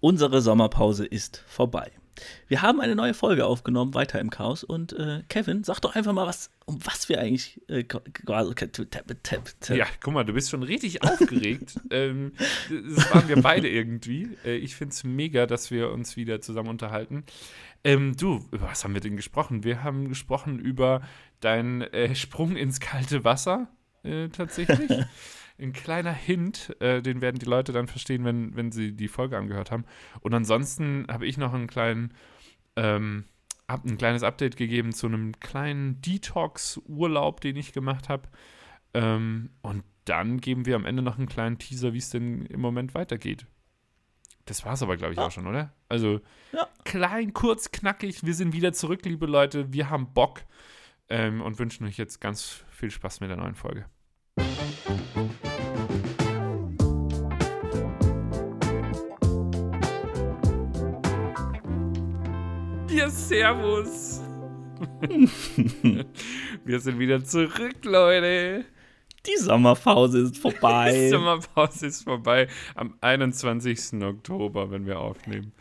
Unsere Sommerpause ist vorbei. Wir haben eine neue Folge aufgenommen, weiter im Chaos. Und äh, Kevin, sag doch einfach mal, was, um was wir eigentlich äh. Ja, guck mal, du bist schon richtig aufgeregt. ähm, das waren wir beide irgendwie. Äh, ich finde es mega, dass wir uns wieder zusammen unterhalten. Ähm, du, über was haben wir denn gesprochen? Wir haben gesprochen über deinen äh, Sprung ins kalte Wasser, äh, tatsächlich. ein kleiner Hint, äh, den werden die Leute dann verstehen, wenn, wenn sie die Folge angehört haben. Und ansonsten habe ich noch einen kleinen, ähm, hab ein kleines Update gegeben zu einem kleinen Detox-Urlaub, den ich gemacht habe. Ähm, und dann geben wir am Ende noch einen kleinen Teaser, wie es denn im Moment weitergeht. Das war es aber, glaube ich, ja. auch schon, oder? Also ja. klein, kurz, knackig. Wir sind wieder zurück, liebe Leute. Wir haben Bock ähm, und wünschen euch jetzt ganz viel Spaß mit der neuen Folge. Servus. Wir sind wieder zurück, Leute. Die Sommerpause ist vorbei. Die Sommerpause ist vorbei. Am 21. Oktober, wenn wir aufnehmen.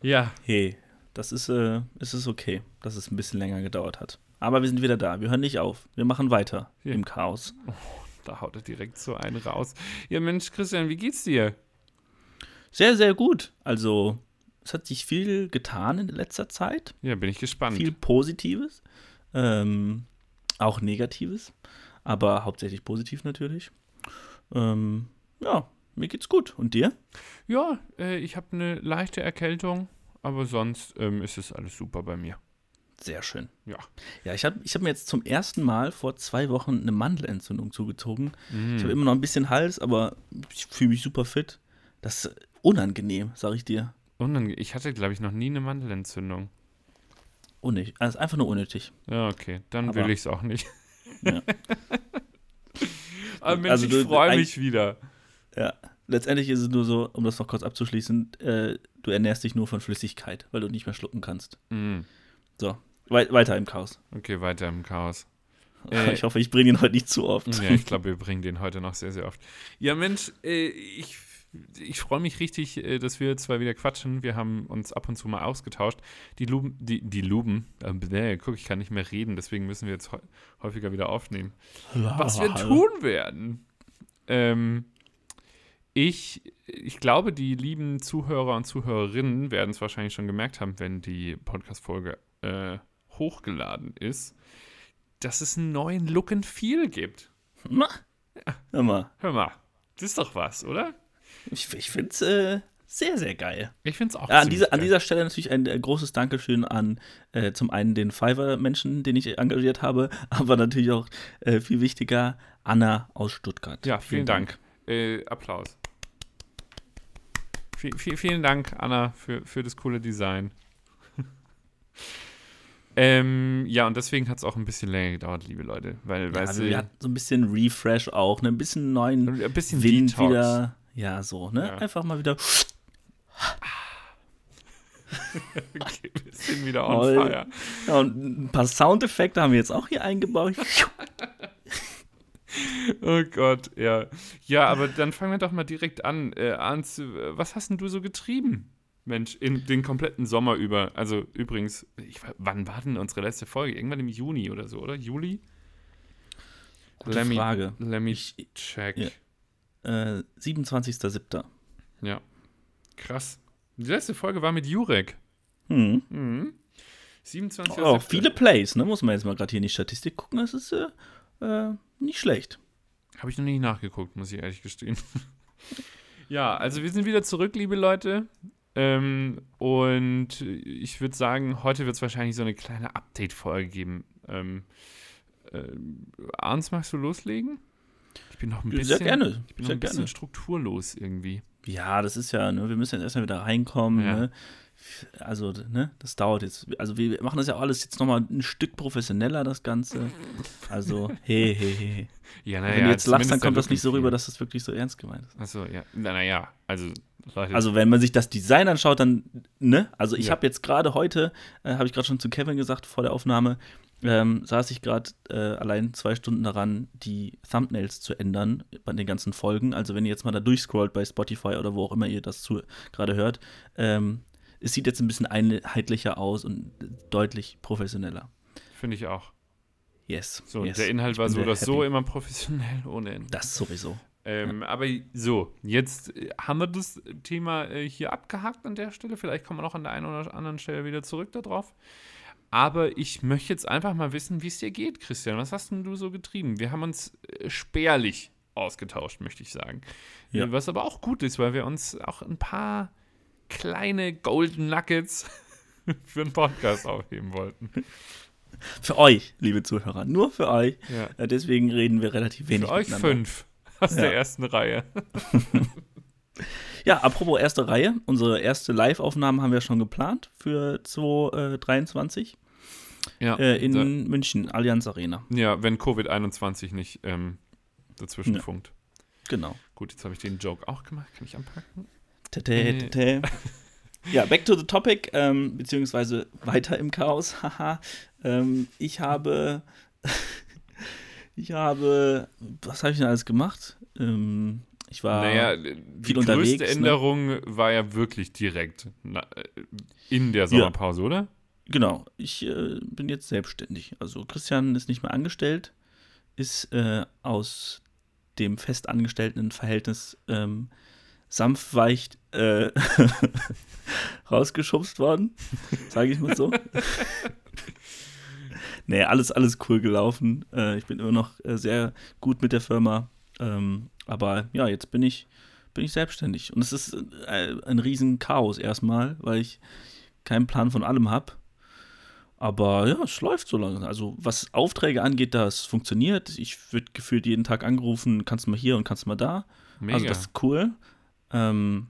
Ja. Hey, das ist, äh, ist es okay, dass es ein bisschen länger gedauert hat. Aber wir sind wieder da. Wir hören nicht auf. Wir machen weiter ja. im Chaos. Oh, da haut er direkt so einen raus. Ja, Mensch, Christian, wie geht's dir? Sehr, sehr gut. Also, es hat sich viel getan in letzter Zeit. Ja, bin ich gespannt. Viel Positives, ähm, auch Negatives, aber hauptsächlich positiv natürlich. Ähm, ja, mir geht's gut. Und dir? Ja, äh, ich habe eine leichte Erkältung, aber sonst ähm, ist es alles super bei mir. Sehr schön. Ja. Ja, ich habe ich hab mir jetzt zum ersten Mal vor zwei Wochen eine Mandelentzündung zugezogen. Mm. Ich habe immer noch ein bisschen Hals, aber ich fühle mich super fit. Das ist unangenehm, sag ich dir. Unange ich hatte, glaube ich, noch nie eine Mandelentzündung. Unnötig. Also einfach nur unnötig. Ja, okay. Dann Aber, will ich es auch nicht. Ja. Aber Mensch, also, ich freue mich wieder. Ja. Letztendlich ist es nur so, um das noch kurz abzuschließen, äh, du ernährst dich nur von Flüssigkeit, weil du nicht mehr schlucken kannst. Mm. So, we weiter im Chaos. Okay, weiter im Chaos. Äh, ich hoffe, ich bringe ihn heute nicht zu oft. Ja, ich glaube, wir bringen den heute noch sehr, sehr oft. Ja, Mensch, äh, ich ich freue mich richtig, äh, dass wir zwei wieder quatschen. Wir haben uns ab und zu mal ausgetauscht. Die Luben, die, die Luben, äh, guck, ich kann nicht mehr reden, deswegen müssen wir jetzt häufiger wieder aufnehmen. Was wir tun werden. Ähm, ich, ich glaube, die lieben Zuhörer und Zuhörerinnen werden es wahrscheinlich schon gemerkt haben, wenn die Podcast-Folge äh, hochgeladen ist, dass es einen neuen Look and Feel gibt. Na? Ja. Hör mal. Hör mal. Das ist doch was, oder? Ich, ich finde es äh, sehr, sehr geil. Ich finde es auch ja, an, dieser, an dieser Stelle natürlich ein äh, großes Dankeschön an äh, zum einen den Fiverr-Menschen, den ich engagiert habe, aber natürlich auch äh, viel wichtiger, Anna aus Stuttgart. Ja, vielen, vielen Dank. Dank. Äh, Applaus. V vielen Dank, Anna, für, für das coole Design. Ähm, ja, und deswegen hat es auch ein bisschen länger gedauert, liebe Leute. Weil, ja, weißt du, wir hatten so ein bisschen Refresh auch, ne? ein bisschen neuen ein bisschen Wind Detox. wieder. Ja, so, ne? Ja. Einfach mal wieder. okay, wir sind wieder on fire. Ja, und ein paar Soundeffekte haben wir jetzt auch hier eingebaut. oh Gott, ja. Ja, aber dann fangen wir doch mal direkt an. Äh, Arndt, was hast denn du so getrieben? Mensch, in den kompletten Sommer über. Also übrigens, ich, wann war denn unsere letzte Folge? Irgendwann im Juni oder so, oder? Juli? Gute let me, Frage. Let me check. Ja äh, 27.07. Ja. Krass. Die letzte Folge war mit Jurek. Mhm. mhm. 27. Oh, auch viele Plays, ne? Muss man jetzt mal gerade hier in die Statistik gucken. Das ist äh, äh, nicht schlecht. Habe ich noch nie nachgeguckt, muss ich ehrlich gestehen. ja, also wir sind wieder zurück, liebe Leute. Ähm, und ich würde sagen, heute wird es wahrscheinlich so eine kleine Update-Folge geben. Ähm, äh, Arns, magst du loslegen? Bin noch ein bisschen, Sehr gerne. Ich bin Sehr noch ein bisschen gerne. strukturlos irgendwie. Ja, das ist ja, ne, wir müssen jetzt erstmal wieder reinkommen. Ja. Ne? Also, ne, das dauert jetzt. Also, wir machen das ja alles jetzt nochmal ein Stück professioneller, das Ganze. Also, hey, hey, hey. Ja, naja, Wenn du jetzt lachst, dann kommt das nicht so rüber, dass das wirklich so ernst gemeint ist. Achso, ja. Naja, also. Also wenn man sich das Design anschaut, dann, ne? Also ich ja. habe jetzt gerade heute, äh, habe ich gerade schon zu Kevin gesagt vor der Aufnahme, ähm, saß ich gerade äh, allein zwei Stunden daran, die Thumbnails zu ändern bei den ganzen Folgen. Also wenn ihr jetzt mal da durchscrollt bei Spotify oder wo auch immer ihr das gerade hört, ähm, es sieht jetzt ein bisschen einheitlicher aus und deutlich professioneller. Finde ich auch. Yes. So, yes. der Inhalt war so oder so immer professionell ohne Ende. Das sowieso. Ähm, ja. Aber so, jetzt äh, haben wir das Thema äh, hier abgehakt an der Stelle. Vielleicht kommen wir noch an der einen oder anderen Stelle wieder zurück darauf. Aber ich möchte jetzt einfach mal wissen, wie es dir geht, Christian. Was hast denn du so getrieben? Wir haben uns äh, spärlich ausgetauscht, möchte ich sagen. Ja. Was aber auch gut ist, weil wir uns auch ein paar kleine Golden Nuggets für einen Podcast aufheben wollten. Für euch, liebe Zuhörer, nur für euch. Ja. Äh, deswegen reden wir relativ wenig. Für euch fünf aus ja. der ersten Reihe. ja, apropos erste Reihe. Unsere erste Live-Aufnahme haben wir schon geplant für 2023. Ja, äh, in da, München, Allianz Arena. Ja, wenn Covid-21 nicht ähm, dazwischen ja. funkt. Genau. Gut, jetzt habe ich den Joke auch gemacht. Kann ich anpacken? Tete, tete. Ja, back to the topic, ähm, beziehungsweise weiter im Chaos. Haha. ähm, ich habe. ich habe. Was habe ich denn alles gemacht? Ähm, ich war naja, viel unterwegs. Die größte ne? Änderung ne? war ja wirklich direkt äh, in der Sommerpause, ja. oder? Genau. Ich äh, bin jetzt selbstständig. Also Christian ist nicht mehr angestellt, ist äh, aus dem festangestellten Verhältnis ähm, sanft äh, rausgeschubst worden, sage ich mal so. nee, alles, alles cool gelaufen. Äh, ich bin immer noch äh, sehr gut mit der Firma. Ähm, aber ja, jetzt bin ich, bin ich selbstständig. Und es ist äh, ein riesen Chaos erstmal, weil ich keinen Plan von allem habe. Aber ja, es läuft so lange. Also was Aufträge angeht, das funktioniert. Ich würde gefühlt jeden Tag angerufen, kannst du mal hier und kannst du mal da. Mega. Also das ist cool ähm,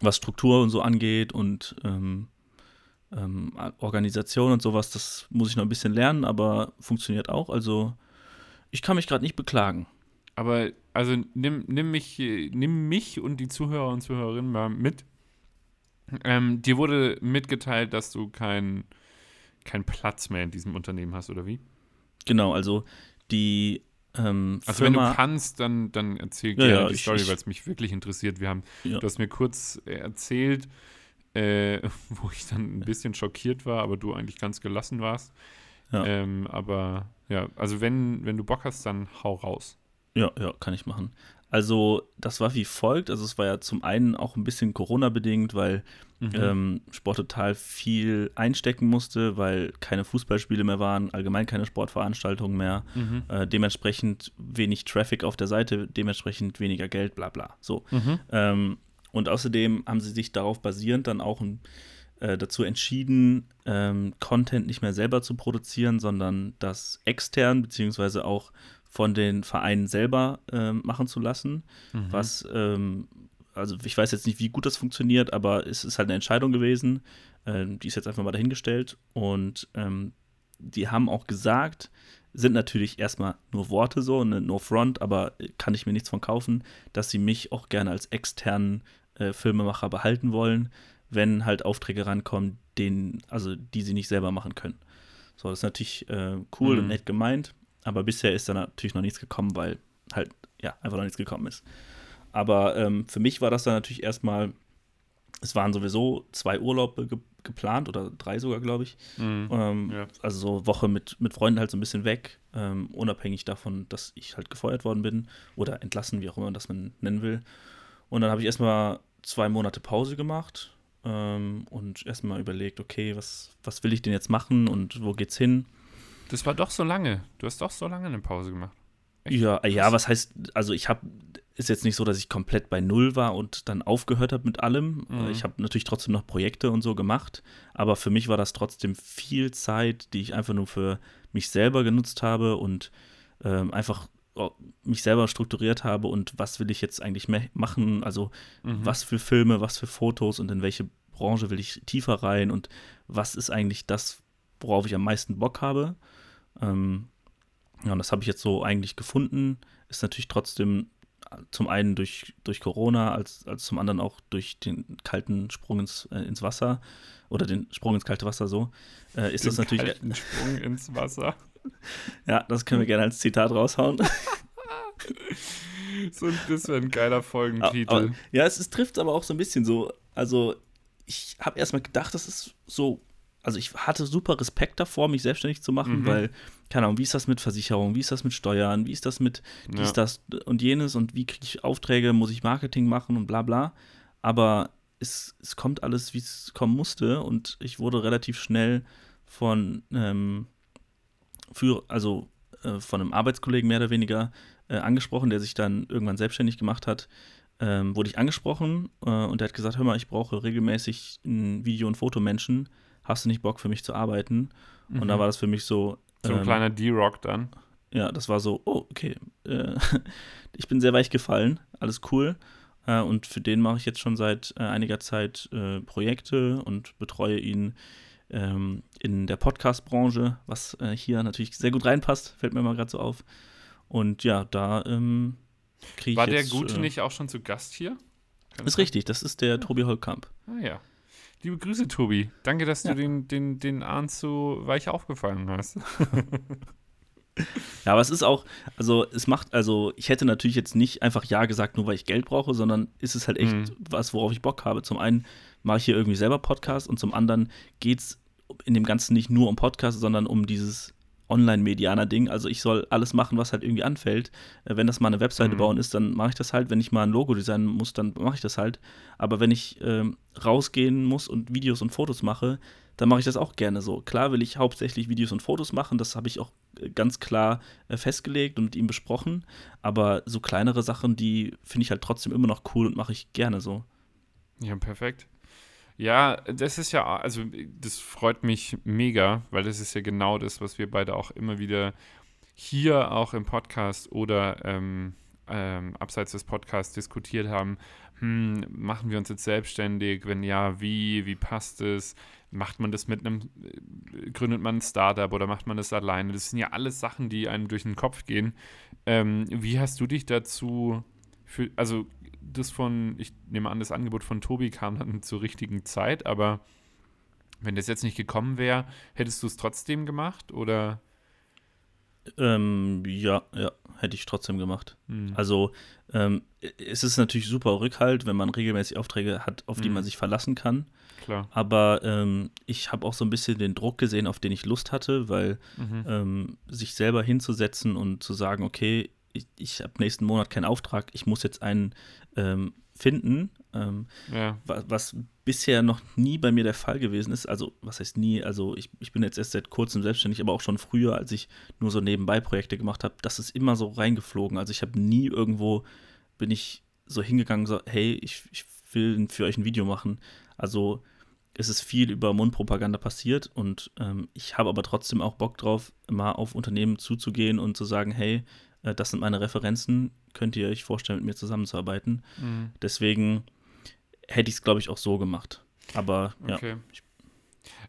was Struktur und so angeht und ähm, ähm, Organisation und sowas, das muss ich noch ein bisschen lernen, aber funktioniert auch. Also ich kann mich gerade nicht beklagen. Aber also nimm, nimm, mich, nimm mich und die Zuhörer und Zuhörerinnen mal mit. Ähm, dir wurde mitgeteilt, dass du keinen kein Platz mehr in diesem Unternehmen hast, oder wie? Genau, also die ähm, also Firma, wenn du kannst, dann, dann erzähl gerne ja, die ich, Story, weil es mich wirklich interessiert. Wir haben, ja. du hast mir kurz erzählt, äh, wo ich dann ein bisschen schockiert war, aber du eigentlich ganz gelassen warst. Ja. Ähm, aber ja, also wenn, wenn du Bock hast, dann hau raus. Ja, ja, kann ich machen. Also, das war wie folgt. Also, es war ja zum einen auch ein bisschen Corona-bedingt, weil mhm. ähm, Sport total viel einstecken musste, weil keine Fußballspiele mehr waren, allgemein keine Sportveranstaltungen mehr. Mhm. Äh, dementsprechend wenig Traffic auf der Seite, dementsprechend weniger Geld, bla bla. So. Mhm. Ähm, und außerdem haben sie sich darauf basierend dann auch ein, äh, dazu entschieden, ähm, Content nicht mehr selber zu produzieren, sondern das extern, beziehungsweise auch von den Vereinen selber äh, machen zu lassen. Mhm. Was, ähm, also ich weiß jetzt nicht, wie gut das funktioniert, aber es ist halt eine Entscheidung gewesen. Ähm, die ist jetzt einfach mal dahingestellt. Und ähm, die haben auch gesagt, sind natürlich erstmal nur Worte so, ne, no front, aber kann ich mir nichts von kaufen, dass sie mich auch gerne als externen äh, Filmemacher behalten wollen, wenn halt Aufträge rankommen, denen, also die sie nicht selber machen können. So, das ist natürlich äh, cool mhm. und nett gemeint. Aber bisher ist da natürlich noch nichts gekommen, weil halt, ja, einfach noch nichts gekommen ist. Aber ähm, für mich war das dann natürlich erstmal, es waren sowieso zwei Urlaube ge geplant oder drei sogar, glaube ich. Mhm, ähm, ja. Also so Woche mit, mit Freunden halt so ein bisschen weg, ähm, unabhängig davon, dass ich halt gefeuert worden bin oder entlassen, wie auch immer das man nennen will. Und dann habe ich erstmal zwei Monate Pause gemacht ähm, und erstmal überlegt, okay, was, was will ich denn jetzt machen und wo geht's hin? Das war doch so lange. Du hast doch so lange eine Pause gemacht. Echt? Ja, ja, was heißt, also ich habe, ist jetzt nicht so, dass ich komplett bei Null war und dann aufgehört habe mit allem. Mhm. Ich habe natürlich trotzdem noch Projekte und so gemacht, aber für mich war das trotzdem viel Zeit, die ich einfach nur für mich selber genutzt habe und ähm, einfach oh, mich selber strukturiert habe und was will ich jetzt eigentlich machen, also mhm. was für Filme, was für Fotos und in welche Branche will ich tiefer rein und was ist eigentlich das, worauf ich am meisten Bock habe. Ähm, ja, und das habe ich jetzt so eigentlich gefunden. Ist natürlich trotzdem zum einen durch, durch Corona, als, als zum anderen auch durch den kalten Sprung ins, äh, ins Wasser oder den Sprung ins kalte Wasser so, äh, ist den das natürlich. Kalten Sprung ins Wasser. ja, das können wir gerne als Zitat raushauen. so, das wäre ein geiler Folgentitel. Aber, ja, es, es trifft aber auch so ein bisschen so. Also, ich habe erstmal gedacht, das ist so also ich hatte super Respekt davor, mich selbstständig zu machen, mhm. weil, keine Ahnung, wie ist das mit Versicherung, wie ist das mit Steuern, wie ist das mit dies, ja. das und jenes und wie kriege ich Aufträge, muss ich Marketing machen und bla bla. Aber es, es kommt alles, wie es kommen musste und ich wurde relativ schnell von, ähm, für, also äh, von einem Arbeitskollegen mehr oder weniger äh, angesprochen, der sich dann irgendwann selbstständig gemacht hat. Ähm, wurde ich angesprochen äh, und der hat gesagt, hör mal, ich brauche regelmäßig einen Video- und Fotomenschen, hast du nicht Bock für mich zu arbeiten? Mhm. Und da mhm. war das für mich so. So ein ähm, kleiner D-Rock dann. Ja, das war so, oh, okay. Äh, ich bin sehr weich gefallen, alles cool. Äh, und für den mache ich jetzt schon seit äh, einiger Zeit äh, Projekte und betreue ihn ähm, in der Podcast-Branche, was äh, hier natürlich sehr gut reinpasst, fällt mir mal gerade so auf. Und ja, da ähm, kriege ich. War jetzt, der Gute äh, nicht auch schon zu Gast hier? Kann ist richtig, das ist der. Tobi Holkamp. Ah ja. Liebe Grüße, Tobi. Danke, dass ja. du den, den, den Arndt so weich aufgefangen hast. ja, aber es ist auch, also es macht, also ich hätte natürlich jetzt nicht einfach Ja gesagt, nur weil ich Geld brauche, sondern ist es halt echt mhm. was, worauf ich Bock habe. Zum einen mache ich hier irgendwie selber Podcast und zum anderen geht es in dem Ganzen nicht nur um Podcast, sondern um dieses Online-Medianer-Ding. Also ich soll alles machen, was halt irgendwie anfällt. Äh, wenn das mal eine Webseite mhm. bauen ist, dann mache ich das halt. Wenn ich mal ein Logo designen muss, dann mache ich das halt. Aber wenn ich ähm, rausgehen muss und Videos und Fotos mache, dann mache ich das auch gerne so. Klar will ich hauptsächlich Videos und Fotos machen, das habe ich auch äh, ganz klar äh, festgelegt und mit ihm besprochen. Aber so kleinere Sachen, die finde ich halt trotzdem immer noch cool und mache ich gerne so. Ja, perfekt. Ja, das ist ja, also das freut mich mega, weil das ist ja genau das, was wir beide auch immer wieder hier auch im Podcast oder ähm, ähm, abseits des Podcasts diskutiert haben. Hm, machen wir uns jetzt selbstständig? Wenn ja, wie? Wie passt es? Macht man das mit einem, äh, gründet man ein Startup oder macht man das alleine? Das sind ja alles Sachen, die einem durch den Kopf gehen. Ähm, wie hast du dich dazu, für, also das von, ich nehme an, das Angebot von Tobi kam dann zur richtigen Zeit, aber wenn das jetzt nicht gekommen wäre, hättest du es trotzdem gemacht oder? Ähm, ja, ja, hätte ich trotzdem gemacht. Mhm. Also ähm, es ist natürlich super Rückhalt, wenn man regelmäßig Aufträge hat, auf die mhm. man sich verlassen kann. Klar. Aber ähm, ich habe auch so ein bisschen den Druck gesehen, auf den ich Lust hatte, weil mhm. ähm, sich selber hinzusetzen und zu sagen, okay, ich, ich habe nächsten Monat keinen Auftrag, ich muss jetzt einen ähm, finden, ähm, ja. was, was, bisher noch nie bei mir der Fall gewesen ist. Also, was heißt nie? Also, ich, ich bin jetzt erst seit kurzem selbstständig, aber auch schon früher, als ich nur so nebenbei Projekte gemacht habe, das ist immer so reingeflogen. Also, ich habe nie irgendwo, bin ich so hingegangen, so, hey, ich, ich will für euch ein Video machen. Also, es ist viel über Mundpropaganda passiert und ähm, ich habe aber trotzdem auch Bock drauf, mal auf Unternehmen zuzugehen und zu sagen, hey, das sind meine Referenzen, könnt ihr euch vorstellen, mit mir zusammenzuarbeiten. Mhm. Deswegen hätte ich es, glaube ich, auch so gemacht. Aber ja. Okay.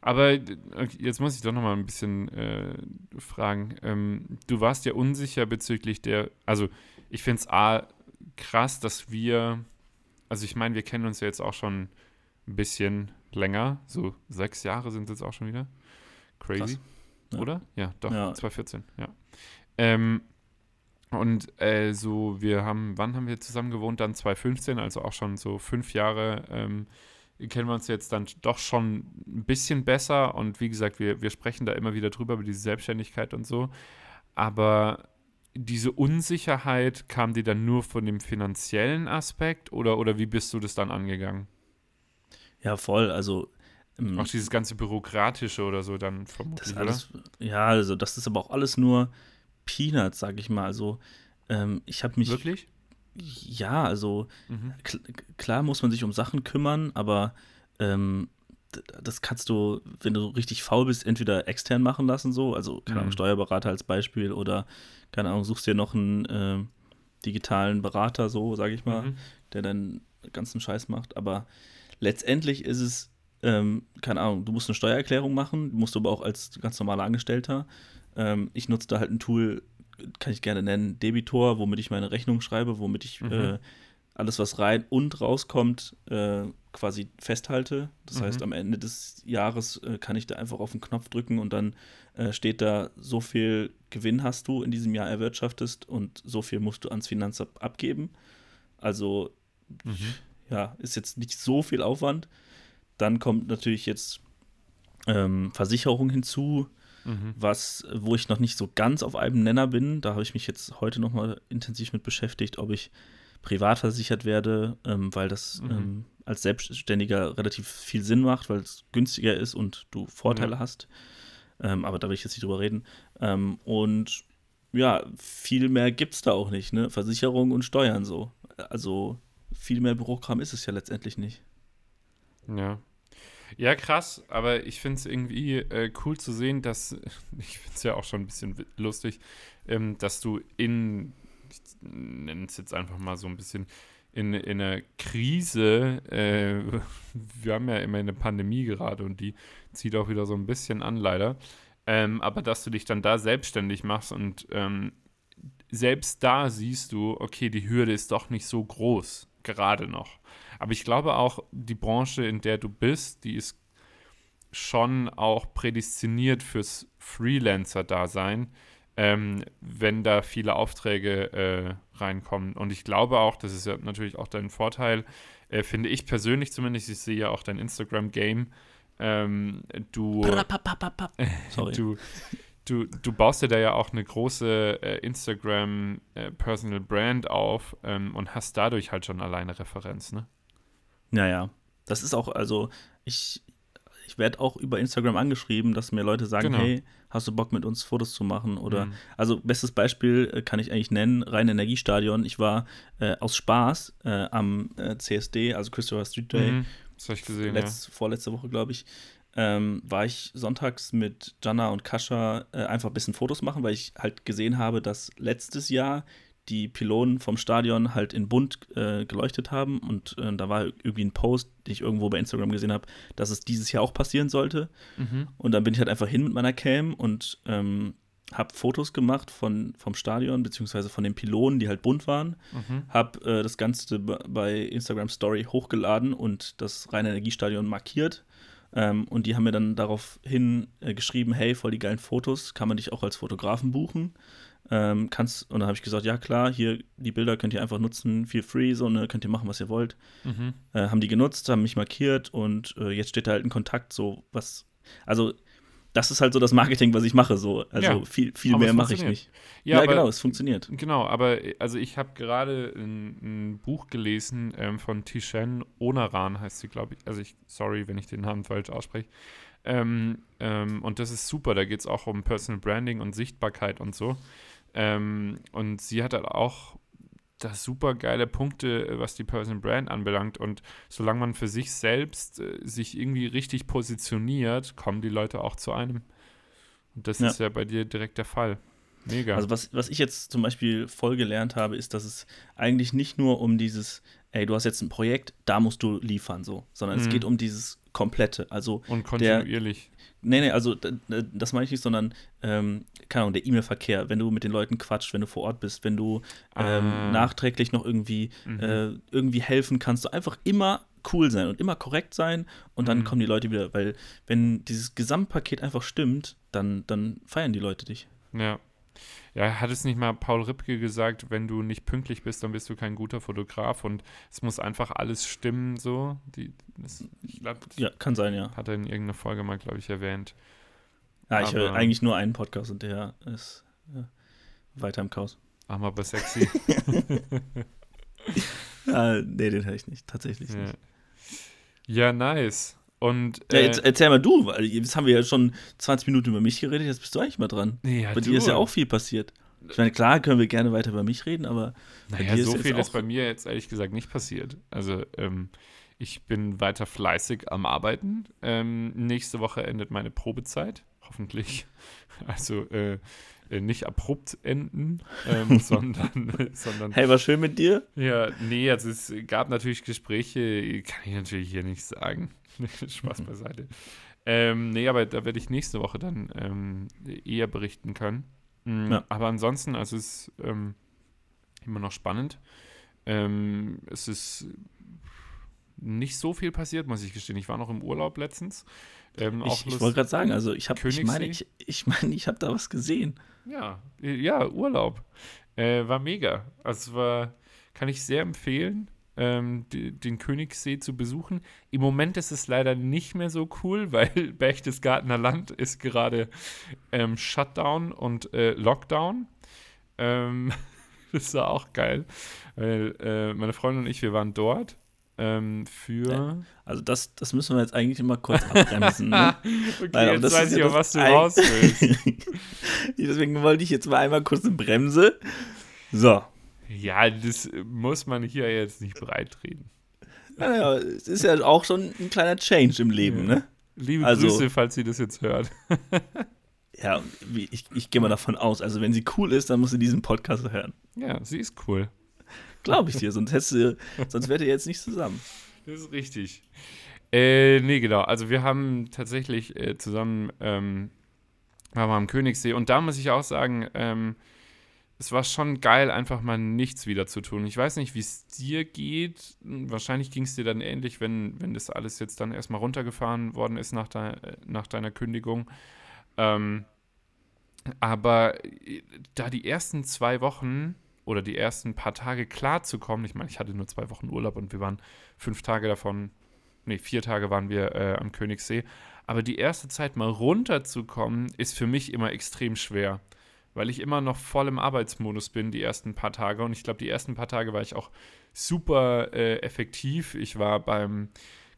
Aber jetzt muss ich doch noch mal ein bisschen äh, fragen. Ähm, du warst ja unsicher bezüglich der, also ich finde es A krass, dass wir, also ich meine, wir kennen uns ja jetzt auch schon ein bisschen länger, so sechs Jahre sind es jetzt auch schon wieder. Crazy. Ja. Oder? Ja, doch, ja. 2014, ja. Ähm, und äh, so, wir haben, wann haben wir zusammen gewohnt? Dann 2015, also auch schon so fünf Jahre ähm, kennen wir uns jetzt dann doch schon ein bisschen besser. Und wie gesagt, wir, wir sprechen da immer wieder drüber, über diese Selbstständigkeit und so. Aber diese Unsicherheit, kam die dann nur von dem finanziellen Aspekt oder, oder wie bist du das dann angegangen? Ja, voll. Also ähm, auch dieses ganze Bürokratische oder so dann vermutlich, alles, Ja, also das ist aber auch alles nur Peanuts, sag ich mal. Also ähm, ich habe mich. Wirklich? Ja, also mhm. kl klar muss man sich um Sachen kümmern, aber ähm, das kannst du, wenn du richtig faul bist, entweder extern machen lassen, so, also keine Ahnung, mhm. Steuerberater als Beispiel oder keine Ahnung, suchst dir noch einen äh, digitalen Berater, so, sage ich mal, mhm. der dann ganzen Scheiß macht. Aber letztendlich ist es, ähm, keine Ahnung, du musst eine Steuererklärung machen, musst du aber auch als ganz normaler Angestellter. Ähm, ich nutze da halt ein Tool, kann ich gerne nennen, Debitor, womit ich meine Rechnung schreibe, womit ich mhm. äh, alles, was rein und rauskommt, äh, quasi festhalte. Das mhm. heißt, am Ende des Jahres äh, kann ich da einfach auf den Knopf drücken und dann äh, steht da, so viel Gewinn hast du in diesem Jahr erwirtschaftest und so viel musst du ans Finanzamt abgeben. Also, mhm. ja, ist jetzt nicht so viel Aufwand. Dann kommt natürlich jetzt ähm, Versicherung hinzu, mhm. was, wo ich noch nicht so ganz auf einem Nenner bin. Da habe ich mich jetzt heute noch mal intensiv mit beschäftigt, ob ich privat versichert werde, ähm, weil das mhm. ähm, als Selbstständiger relativ viel Sinn macht, weil es günstiger ist und du Vorteile ja. hast. Ähm, aber da will ich jetzt nicht drüber reden. Ähm, und ja, viel mehr gibt es da auch nicht, ne? Versicherung und Steuern so. Also viel mehr Bürokram ist es ja letztendlich nicht. Ja. Ja, krass, aber ich finde es irgendwie äh, cool zu sehen, dass, ich finde es ja auch schon ein bisschen lustig, ähm, dass du in, ich nenne es jetzt einfach mal so ein bisschen, in, in einer Krise, äh, wir haben ja immer eine Pandemie gerade und die zieht auch wieder so ein bisschen an, leider, ähm, aber dass du dich dann da selbstständig machst und ähm, selbst da siehst du, okay, die Hürde ist doch nicht so groß, gerade noch. Aber ich glaube auch, die Branche, in der du bist, die ist schon auch prädestiniert fürs Freelancer-Dasein, ähm, wenn da viele Aufträge äh, reinkommen. Und ich glaube auch, das ist ja natürlich auch dein Vorteil, äh, finde ich persönlich zumindest, ich sehe ja auch dein Instagram-Game, ähm, du, du, du, du baust dir da ja auch eine große äh, Instagram äh, Personal Brand auf ähm, und hast dadurch halt schon alleine Referenz, ne? Naja, das ist auch, also ich, ich werde auch über Instagram angeschrieben, dass mir Leute sagen, genau. hey, hast du Bock mit uns Fotos zu machen? Oder, mhm. also bestes Beispiel äh, kann ich eigentlich nennen, rein Energiestadion. Ich war äh, aus Spaß äh, am äh, CSD, also Christopher Street Day. Mhm. Das habe ich gesehen, letzt, ja. Vorletzte Woche, glaube ich. Ähm, war ich sonntags mit Jana und Kascha äh, einfach ein bisschen Fotos machen, weil ich halt gesehen habe, dass letztes Jahr die Pylonen vom Stadion halt in bunt äh, geleuchtet haben. Und äh, da war irgendwie ein Post, den ich irgendwo bei Instagram gesehen habe, dass es dieses Jahr auch passieren sollte. Mhm. Und dann bin ich halt einfach hin mit meiner Cam und ähm, habe Fotos gemacht von, vom Stadion, beziehungsweise von den Pylonen, die halt bunt waren. Mhm. Habe äh, das Ganze bei Instagram Story hochgeladen und das Rhein-Energiestadion markiert. Ähm, und die haben mir dann daraufhin äh, geschrieben, hey, voll die geilen Fotos, kann man dich auch als Fotografen buchen? Ähm, kannst, und dann habe ich gesagt, ja klar, hier die Bilder könnt ihr einfach nutzen, feel free, so, ne, könnt ihr machen, was ihr wollt. Mhm. Äh, haben die genutzt, haben mich markiert und äh, jetzt steht da halt in Kontakt, so was, also das ist halt so das Marketing, was ich mache, so. Also ja, viel, viel mehr mache ich nicht. Ja, ja aber, genau, es funktioniert. Genau, aber also ich habe gerade ein, ein, Buch gelesen ähm, von Tishen Onaran, heißt sie, glaube ich. Also ich, sorry, wenn ich den Namen falsch ausspreche. Ähm, ähm, und das ist super, da geht es auch um Personal Branding und Sichtbarkeit und so. Ähm, und sie hat halt auch da super geile Punkte, was die Personal Brand anbelangt. Und solange man für sich selbst äh, sich irgendwie richtig positioniert, kommen die Leute auch zu einem. Und das ja. ist ja bei dir direkt der Fall. Mega. Also was, was ich jetzt zum Beispiel voll gelernt habe, ist, dass es eigentlich nicht nur um dieses, ey, du hast jetzt ein Projekt, da musst du liefern, so, sondern mhm. es geht um dieses Komplette. Also und kontinuierlich. Der, Nee, nee, also das meine ich nicht, sondern, ähm, keine Ahnung, der E-Mail-Verkehr, wenn du mit den Leuten quatscht, wenn du vor Ort bist, wenn du ähm, ah. nachträglich noch irgendwie, mhm. äh, irgendwie helfen kannst, du einfach immer cool sein und immer korrekt sein und dann mhm. kommen die Leute wieder, weil wenn dieses Gesamtpaket einfach stimmt, dann, dann feiern die Leute dich. Ja. Ja, hat es nicht mal Paul Ripke gesagt, wenn du nicht pünktlich bist, dann bist du kein guter Fotograf und es muss einfach alles stimmen, so. Die, das, ich glaub, ja, kann sein, ja. Hat er in irgendeiner Folge mal, glaube ich, erwähnt. Ja, ich höre eigentlich nur einen Podcast und der ist ja, weiter im Chaos. Arm aber sexy. ah, nee, den höre ich nicht, tatsächlich ja. nicht. Ja, nice. Und, ja, jetzt, äh, erzähl mal du, weil jetzt haben wir ja schon 20 Minuten über mich geredet, jetzt bist du eigentlich mal dran. Ja, bei du. dir ist ja auch viel passiert. Ich meine, klar können wir gerne weiter über mich reden, aber naja, so ist viel ist bei mir jetzt ehrlich gesagt nicht passiert. Also ähm, ich bin weiter fleißig am Arbeiten. Ähm, nächste Woche endet meine Probezeit, hoffentlich. Also äh, äh, nicht abrupt enden, ähm, sondern, sondern. Hey, war schön mit dir? Ja, nee, also es gab natürlich Gespräche, kann ich natürlich hier nicht sagen. Spaß beiseite. Ähm, nee, aber da werde ich nächste Woche dann ähm, eher berichten können. Mhm, ja. Aber ansonsten, also es ist ähm, immer noch spannend. Ähm, es ist nicht so viel passiert, muss ich gestehen. Ich war noch im Urlaub letztens. Ähm, ich, ich wollte gerade sagen, also ich habe, ich meine, ich, ich, mein, ich habe da was gesehen. Ja, ja, Urlaub. Äh, war mega. Also war, kann ich sehr empfehlen, ähm, die, den Königssee zu besuchen. Im Moment ist es leider nicht mehr so cool, weil Berchtesgadener Land ist gerade ähm, Shutdown und äh, Lockdown. Ähm, das war auch geil, weil äh, meine Freundin und ich, wir waren dort ähm, für. Also das, das müssen wir jetzt eigentlich immer kurz abbremsen. Ne? okay, Weil, jetzt weiß ich auch, was du raus willst. Deswegen wollte ich jetzt mal einmal kurz eine Bremse. So. Ja, das muss man hier jetzt nicht breitreden. Naja, es ist ja auch schon ein kleiner Change im Leben, ja. ne? Liebe also, Grüße, falls sie das jetzt hört. ja, ich, ich gehe mal davon aus, also wenn sie cool ist, dann muss sie diesen Podcast hören. Ja, sie ist cool. Glaube ich dir, sonst, hättest du, sonst wärt ihr jetzt nicht zusammen. Das ist richtig. Äh, nee, genau. Also wir haben tatsächlich äh, zusammen, ähm, waren wir am Königssee und da muss ich auch sagen, ähm, es war schon geil, einfach mal nichts wieder zu tun. Ich weiß nicht, wie es dir geht. Wahrscheinlich ging es dir dann ähnlich, wenn, wenn das alles jetzt dann erstmal runtergefahren worden ist nach, de, nach deiner Kündigung. Ähm, aber äh, da die ersten zwei Wochen oder die ersten paar Tage klarzukommen, ich meine, ich hatte nur zwei Wochen Urlaub und wir waren fünf Tage davon, nee, vier Tage waren wir äh, am Königssee. Aber die erste Zeit mal runterzukommen, ist für mich immer extrem schwer, weil ich immer noch voll im Arbeitsmodus bin, die ersten paar Tage. Und ich glaube, die ersten paar Tage war ich auch super äh, effektiv. Ich war beim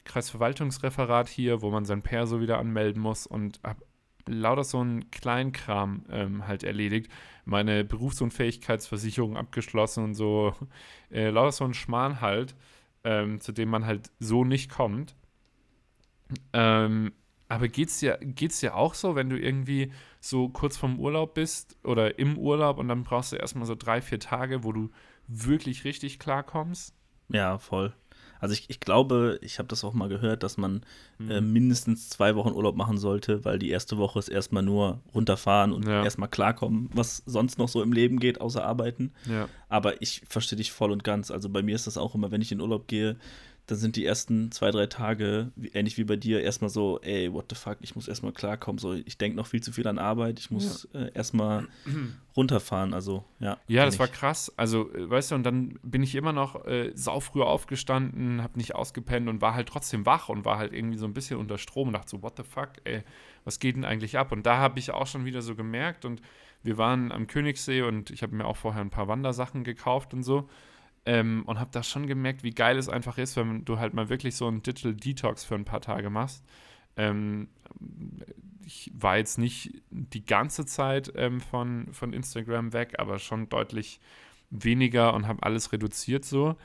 Kreisverwaltungsreferat hier, wo man sein Perso wieder anmelden muss und habe lauter so einen Kleinkram ähm, halt erledigt. Meine Berufsunfähigkeitsversicherung abgeschlossen und so. Äh, lauter so ein Schmarrn halt, ähm, zu dem man halt so nicht kommt. Ähm, aber geht's dir, geht's dir auch so, wenn du irgendwie so kurz vorm Urlaub bist oder im Urlaub und dann brauchst du erstmal so drei, vier Tage, wo du wirklich richtig klarkommst? Ja, voll. Also ich, ich glaube, ich habe das auch mal gehört, dass man mhm. äh, mindestens zwei Wochen Urlaub machen sollte, weil die erste Woche ist erstmal nur runterfahren und ja. erstmal klarkommen, was sonst noch so im Leben geht, außer arbeiten. Ja. Aber ich verstehe dich voll und ganz. Also bei mir ist das auch immer, wenn ich in Urlaub gehe, dann sind die ersten zwei, drei Tage, wie, ähnlich wie bei dir, erstmal so, ey, what the fuck, ich muss erstmal klarkommen. So, ich denke noch viel zu viel an Arbeit, ich muss ja. äh, erstmal runterfahren. Also, ja. Ja, das ich. war krass. Also, äh, weißt du, und dann bin ich immer noch äh, saufrüh aufgestanden, hab nicht ausgepennt und war halt trotzdem wach und war halt irgendwie so ein bisschen unter Strom und dachte so, what the fuck, ey, was geht denn eigentlich ab? Und da habe ich auch schon wieder so gemerkt und wir waren am Königssee und ich habe mir auch vorher ein paar Wandersachen gekauft und so. Ähm, und habe da schon gemerkt, wie geil es einfach ist, wenn du halt mal wirklich so einen Digital Detox für ein paar Tage machst. Ähm, ich war jetzt nicht die ganze Zeit ähm, von, von Instagram weg, aber schon deutlich weniger und habe alles reduziert so.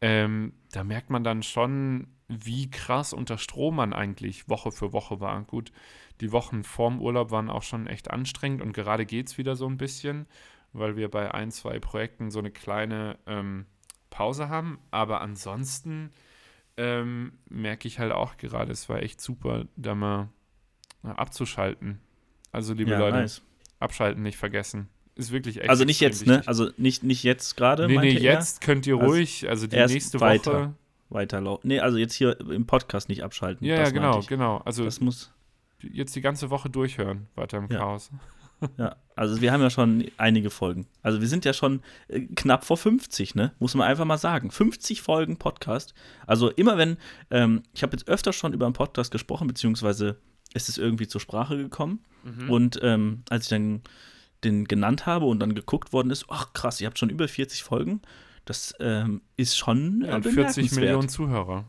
Ähm, da merkt man dann schon, wie krass unter Strom man eigentlich Woche für Woche war. Gut, die Wochen vorm Urlaub waren auch schon echt anstrengend und gerade geht es wieder so ein bisschen weil wir bei ein, zwei Projekten so eine kleine ähm, Pause haben. Aber ansonsten ähm, merke ich halt auch gerade, es war echt super, da mal abzuschalten. Also, liebe ja, Leute, nice. abschalten nicht vergessen. Ist wirklich echt. Also nicht jetzt, ne? wichtig. ne? Also nicht, nicht jetzt gerade. Nee, nee, jetzt könnt ihr also ruhig, also die nächste weiter, Woche. Weiterlaufen. Nee, also jetzt hier im Podcast nicht abschalten. Ja, ja genau, genau. Also das muss jetzt die ganze Woche durchhören, weiter im ja. Chaos. Ja, also wir haben ja schon einige Folgen. Also wir sind ja schon äh, knapp vor 50, ne? Muss man einfach mal sagen. 50 Folgen Podcast. Also immer wenn, ähm, ich habe jetzt öfter schon über einen Podcast gesprochen, beziehungsweise ist es irgendwie zur Sprache gekommen. Mhm. Und ähm, als ich dann den genannt habe und dann geguckt worden ist, ach krass, ihr habt schon über 40 Folgen. Das ähm, ist schon äh, ja, 40 Millionen Zuhörer.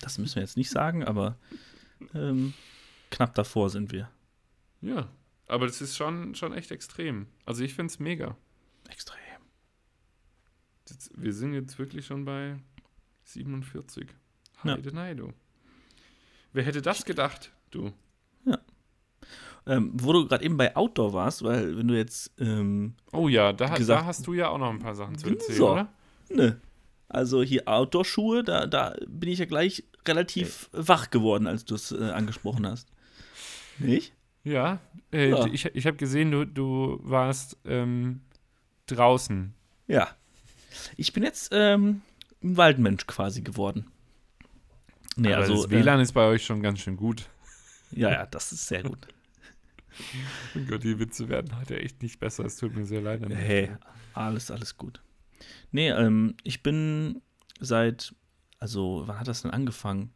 Das müssen wir jetzt nicht sagen, aber ähm, knapp davor sind wir. Ja, aber das ist schon, schon echt extrem. Also ich finde es mega. Extrem. Jetzt, wir sind jetzt wirklich schon bei 47. Heide ja. Neido. Wer hätte das gedacht, du? Ja. Ähm, wo du gerade eben bei Outdoor warst, weil wenn du jetzt. Ähm, oh ja, da, gesagt, da, hast du ja auch noch ein paar Sachen zu erzählen, so. oder? Ne. Also hier Outdoor-Schuhe, da, da bin ich ja gleich relativ okay. wach geworden, als du es äh, angesprochen hast. Nicht? Ja, äh, ja. ich, ich habe gesehen, du, du warst ähm, draußen. Ja. Ich bin jetzt ähm, ein Waldmensch quasi geworden. Nee, Aber also, das WLAN äh, ist bei euch schon ganz schön gut. Ja, ja, das ist sehr gut. oh Gott, die Witze werden heute echt nicht besser. Es tut mir sehr leid. Hey, alles, alles gut. Nee, ähm, ich bin seit, also wann hat das denn angefangen?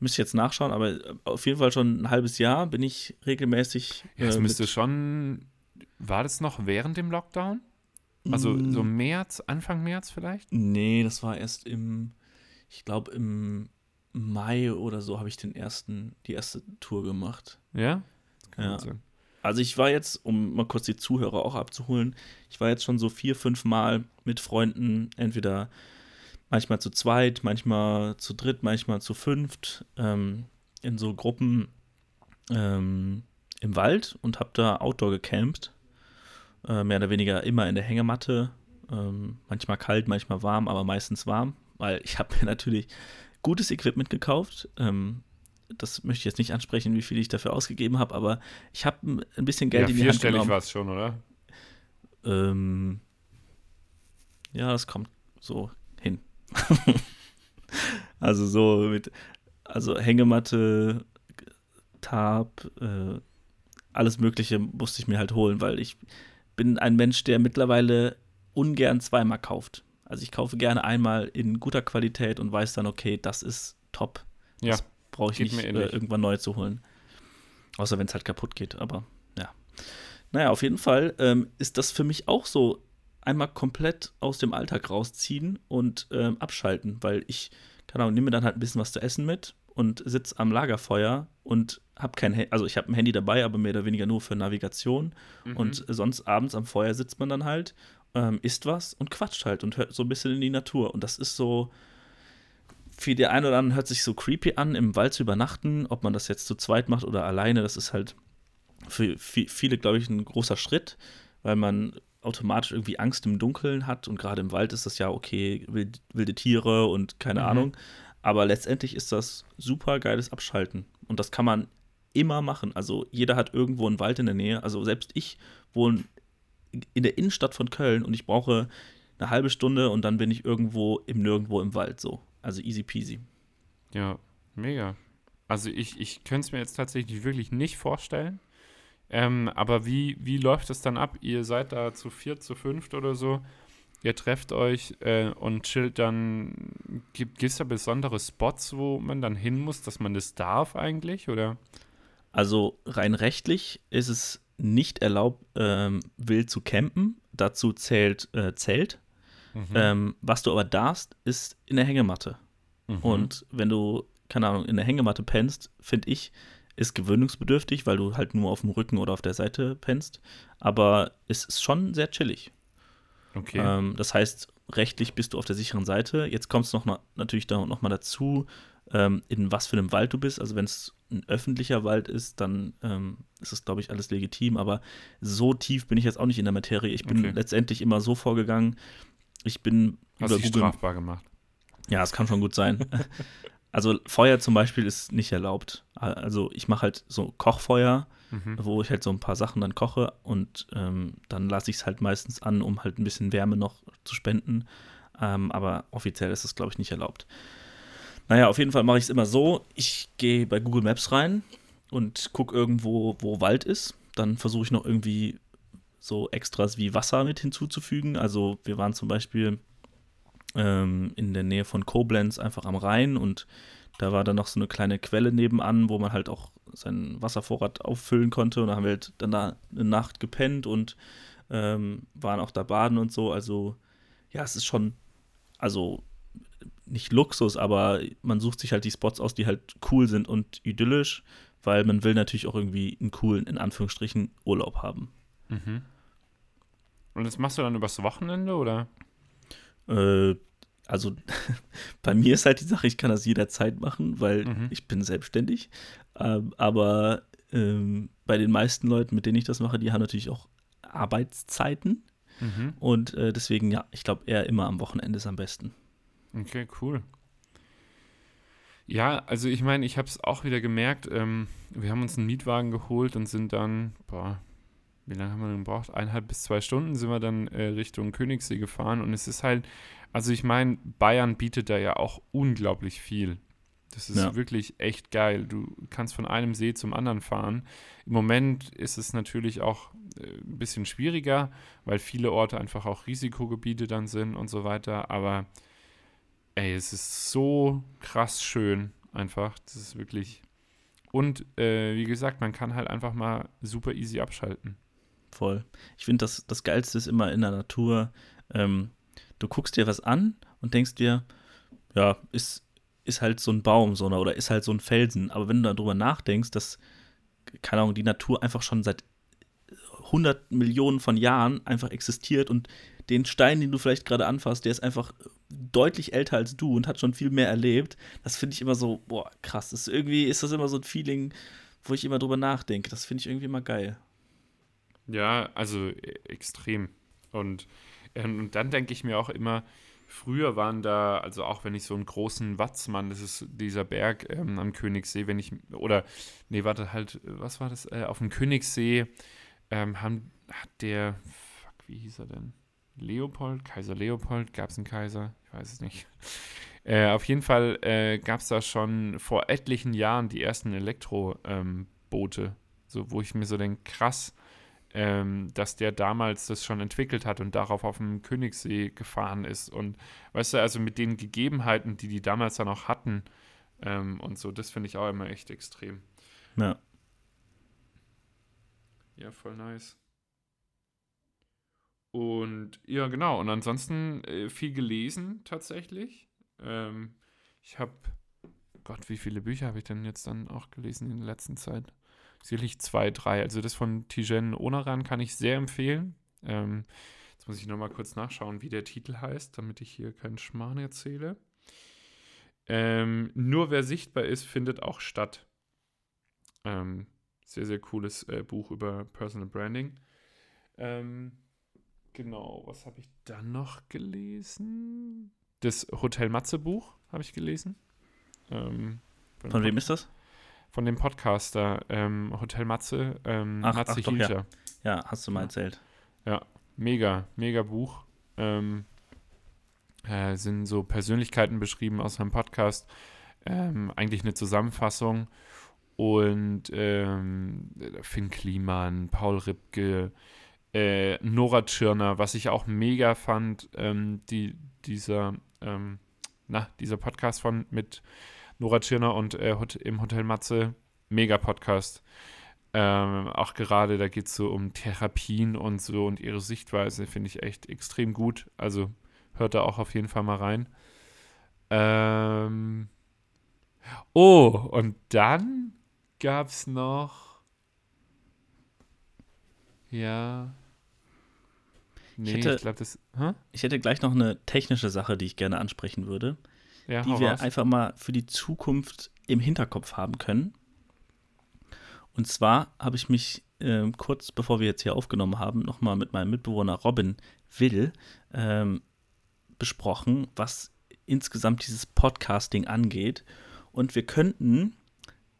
Müsste ich jetzt nachschauen, aber auf jeden Fall schon ein halbes Jahr bin ich regelmäßig. Ja, es äh, müsste schon. War das noch während dem Lockdown? Also mm. so März, Anfang März vielleicht? Nee, das war erst im, ich glaube im Mai oder so habe ich den ersten, die erste Tour gemacht. Ja? ja. Also ich war jetzt, um mal kurz die Zuhörer auch abzuholen, ich war jetzt schon so vier, fünf Mal mit Freunden entweder manchmal zu zweit, manchmal zu dritt, manchmal zu fünft, ähm, in so Gruppen ähm, im Wald und habe da Outdoor gecampt. Äh, mehr oder weniger immer in der Hängematte. Ähm, manchmal kalt, manchmal warm, aber meistens warm, weil ich habe mir natürlich gutes Equipment gekauft. Ähm, das möchte ich jetzt nicht ansprechen, wie viel ich dafür ausgegeben habe, aber ich habe ein bisschen Geld ja, in die Hand genommen. war es schon, oder? Ähm, ja, das kommt so. also so mit, also Hängematte, Tarp, äh, alles Mögliche musste ich mir halt holen, weil ich bin ein Mensch, der mittlerweile ungern zweimal kauft. Also ich kaufe gerne einmal in guter Qualität und weiß dann, okay, das ist top. Ja, das brauche ich nicht äh, irgendwann neu zu holen. Außer wenn es halt kaputt geht, aber ja. Naja, auf jeden Fall ähm, ist das für mich auch so einmal komplett aus dem Alltag rausziehen und ähm, abschalten, weil ich, keine Ahnung, nehme dann halt ein bisschen was zu essen mit und sitze am Lagerfeuer und habe kein Handy, also ich habe ein Handy dabei, aber mehr oder weniger nur für Navigation. Mhm. Und sonst abends am Feuer sitzt man dann halt, ähm, isst was und quatscht halt und hört so ein bisschen in die Natur. Und das ist so, für die einen oder anderen hört sich so creepy an, im Wald zu übernachten, ob man das jetzt zu zweit macht oder alleine, das ist halt für viele, glaube ich, ein großer Schritt, weil man automatisch irgendwie Angst im Dunkeln hat und gerade im Wald ist das ja okay, wilde Tiere und keine mhm. Ahnung. Aber letztendlich ist das super geiles Abschalten und das kann man immer machen. Also jeder hat irgendwo einen Wald in der Nähe. Also selbst ich wohne in der Innenstadt von Köln und ich brauche eine halbe Stunde und dann bin ich irgendwo im Nirgendwo im Wald so. Also easy peasy. Ja, mega. Also ich, ich könnte es mir jetzt tatsächlich wirklich nicht vorstellen. Ähm, aber wie, wie läuft es dann ab? Ihr seid da zu viert, zu fünft oder so. Ihr trefft euch äh, und chillt dann. Gibt es da besondere Spots, wo man dann hin muss, dass man das darf eigentlich? Oder? Also rein rechtlich ist es nicht erlaubt, ähm, wild zu campen. Dazu zählt äh, Zelt. Mhm. Ähm, was du aber darfst, ist in der Hängematte. Mhm. Und wenn du, keine Ahnung, in der Hängematte pennst, finde ich, ist gewöhnungsbedürftig, weil du halt nur auf dem Rücken oder auf der Seite pennst. Aber es ist schon sehr chillig. Okay. Ähm, das heißt, rechtlich bist du auf der sicheren Seite. Jetzt kommt es noch mal, natürlich da noch mal dazu, ähm, in was für einem Wald du bist. Also wenn es ein öffentlicher Wald ist, dann ähm, ist es, glaube ich, alles legitim. Aber so tief bin ich jetzt auch nicht in der Materie. Ich bin okay. letztendlich immer so vorgegangen. Ich bin Hast dich strafbar gemacht. Ja, es kann schon gut sein. also Feuer zum Beispiel ist nicht erlaubt. Also ich mache halt so Kochfeuer, mhm. wo ich halt so ein paar Sachen dann koche und ähm, dann lasse ich es halt meistens an, um halt ein bisschen Wärme noch zu spenden. Ähm, aber offiziell ist es, glaube ich, nicht erlaubt. Naja, auf jeden Fall mache ich es immer so. Ich gehe bei Google Maps rein und gucke irgendwo, wo Wald ist. Dann versuche ich noch irgendwie so Extras wie Wasser mit hinzuzufügen. Also wir waren zum Beispiel ähm, in der Nähe von Koblenz einfach am Rhein und da war dann noch so eine kleine Quelle nebenan, wo man halt auch seinen Wasservorrat auffüllen konnte. Und da haben wir halt dann da eine Nacht gepennt und ähm, waren auch da baden und so. Also ja, es ist schon, also nicht Luxus, aber man sucht sich halt die Spots aus, die halt cool sind und idyllisch, weil man will natürlich auch irgendwie einen coolen, in Anführungsstrichen, Urlaub haben. Mhm. Und das machst du dann übers Wochenende oder? Äh, also bei mir ist halt die Sache, ich kann das jederzeit machen, weil mhm. ich bin selbstständig. Ähm, aber ähm, bei den meisten Leuten, mit denen ich das mache, die haben natürlich auch Arbeitszeiten. Mhm. Und äh, deswegen, ja, ich glaube, eher immer am Wochenende ist am besten. Okay, cool. Ja, also ich meine, ich habe es auch wieder gemerkt. Ähm, wir haben uns einen Mietwagen geholt und sind dann, boah, wie lange haben wir denn gebraucht? Eineinhalb bis zwei Stunden sind wir dann äh, Richtung Königssee gefahren. Und es ist halt, also ich meine, Bayern bietet da ja auch unglaublich viel. Das ist ja. wirklich echt geil. Du kannst von einem See zum anderen fahren. Im Moment ist es natürlich auch äh, ein bisschen schwieriger, weil viele Orte einfach auch Risikogebiete dann sind und so weiter. Aber ey, es ist so krass schön einfach. Das ist wirklich. Und äh, wie gesagt, man kann halt einfach mal super easy abschalten. Voll. Ich finde, das, das Geilste ist immer in der Natur. Ähm, du guckst dir was an und denkst dir, ja, ist, ist halt so ein Baum so, oder ist halt so ein Felsen. Aber wenn du darüber nachdenkst, dass, keine Ahnung, die Natur einfach schon seit 100 Millionen von Jahren einfach existiert und den Stein, den du vielleicht gerade anfasst, der ist einfach deutlich älter als du und hat schon viel mehr erlebt. Das finde ich immer so, boah, krass. Das ist irgendwie ist das immer so ein Feeling, wo ich immer drüber nachdenke. Das finde ich irgendwie immer geil. Ja, also äh, extrem. Und, ähm, und dann denke ich mir auch immer, früher waren da, also auch wenn ich so einen großen Watzmann, das ist dieser Berg ähm, am Königssee, wenn ich, oder, nee, warte, halt, was war das? Äh, auf dem Königssee ähm, haben, hat der, fuck, wie hieß er denn? Leopold, Kaiser Leopold, gab es einen Kaiser? Ich weiß es nicht. Äh, auf jeden Fall äh, gab es da schon vor etlichen Jahren die ersten Elektroboote, ähm, so, wo ich mir so denke, krass, ähm, dass der damals das schon entwickelt hat und darauf auf dem Königssee gefahren ist. Und weißt du, also mit den Gegebenheiten, die die damals dann auch hatten ähm, und so, das finde ich auch immer echt extrem. Ja. Ja, voll nice. Und ja, genau. Und ansonsten äh, viel gelesen tatsächlich. Ähm, ich habe, Gott, wie viele Bücher habe ich denn jetzt dann auch gelesen in der letzten Zeit? Sicherlich zwei, drei. Also das von Tijen Onaran kann ich sehr empfehlen. Ähm, jetzt muss ich nochmal kurz nachschauen, wie der Titel heißt, damit ich hier keinen Schmarrn erzähle. Ähm, nur wer sichtbar ist, findet auch statt. Ähm, sehr, sehr cooles äh, Buch über Personal Branding. Ähm, genau, was habe ich dann noch gelesen? Das Hotel Matze Buch habe ich gelesen. Ähm, von wem ist das? Von dem Podcaster ähm, Hotel Matze, ähm, ach, Matze ach, doch, ja. ja. hast du mal erzählt. Ja, mega, mega Buch. Ähm, äh, sind so Persönlichkeiten beschrieben aus einem Podcast. Ähm, eigentlich eine Zusammenfassung und ähm, Finn Kliman, Paul Ripke, äh, Nora Tschirner, was ich auch mega fand, ähm, die, dieser, ähm, na, dieser Podcast von mit Nora Tschirner und äh, im Hotel Matze, mega Podcast. Ähm, auch gerade, da geht es so um Therapien und so und ihre Sichtweise, finde ich echt extrem gut. Also hört da auch auf jeden Fall mal rein. Ähm, oh, und dann gab es noch. Ja. Nee, ich, hätte, ich glaube, das. Ich hätte gleich noch eine technische Sache, die ich gerne ansprechen würde. Ja, die wir raus. einfach mal für die Zukunft im Hinterkopf haben können. Und zwar habe ich mich äh, kurz bevor wir jetzt hier aufgenommen haben, nochmal mit meinem Mitbewohner Robin Will ähm, besprochen, was insgesamt dieses Podcasting angeht. Und wir könnten,